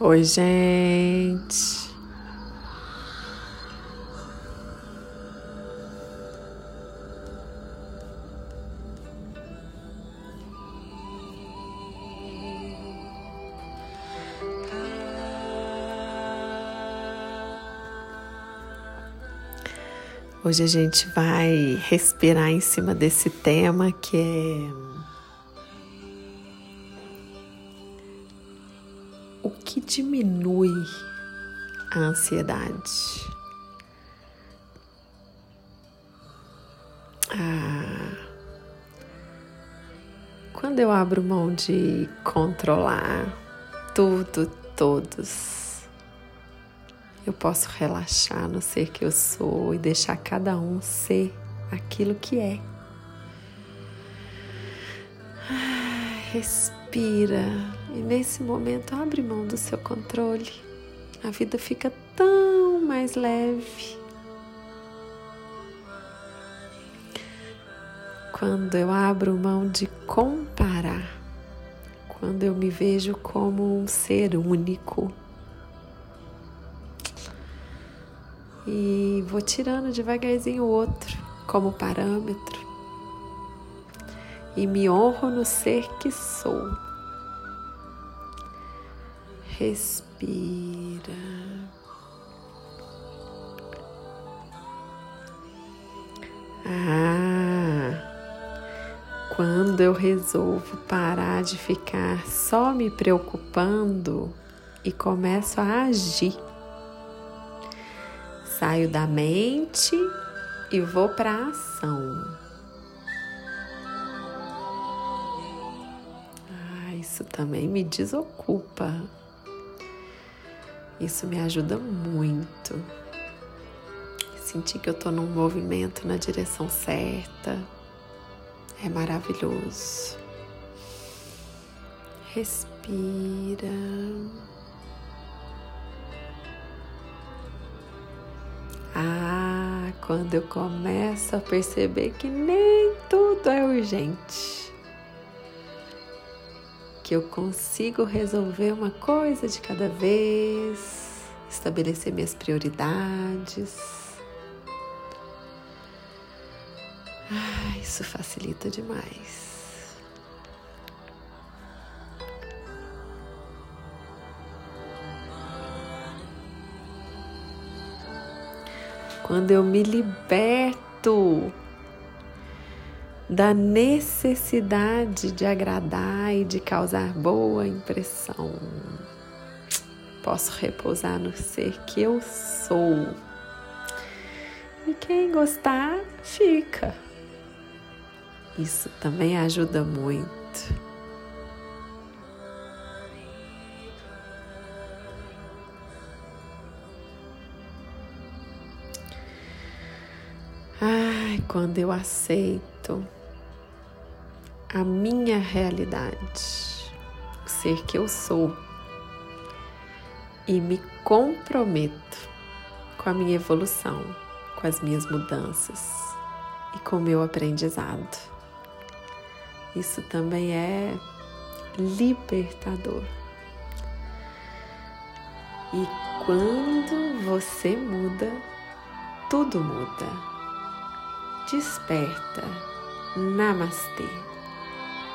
Oi, gente. Hoje a gente vai respirar em cima desse tema que é o que diminui a ansiedade. Ah, quando eu abro mão de controlar tudo, todos, eu posso relaxar no ser que eu sou e deixar cada um ser aquilo que é. Ah, respira e nesse momento abre mão do seu controle. A vida fica tão mais leve. Quando eu abro mão de comparar, quando eu me vejo como um ser único. E vou tirando devagarzinho o outro como parâmetro. E me honro no ser que sou. Respira. Ah, quando eu resolvo parar de ficar só me preocupando e começo a agir, saio da mente e vou para a ação. Isso também me desocupa. Isso me ajuda muito. Sentir que eu estou num movimento na direção certa é maravilhoso. Respira. Ah, quando eu começo a perceber que nem tudo é urgente que eu consigo resolver uma coisa de cada vez, estabelecer minhas prioridades. Ah, isso facilita demais. Quando eu me liberto da necessidade de agradar e de causar boa impressão. Posso repousar no ser que eu sou. E quem gostar, fica. Isso também ajuda muito. Ai, quando eu aceito a minha realidade, o ser que eu sou, e me comprometo com a minha evolução, com as minhas mudanças e com o meu aprendizado. Isso também é libertador. E quando você muda, tudo muda. Desperta. Namastê.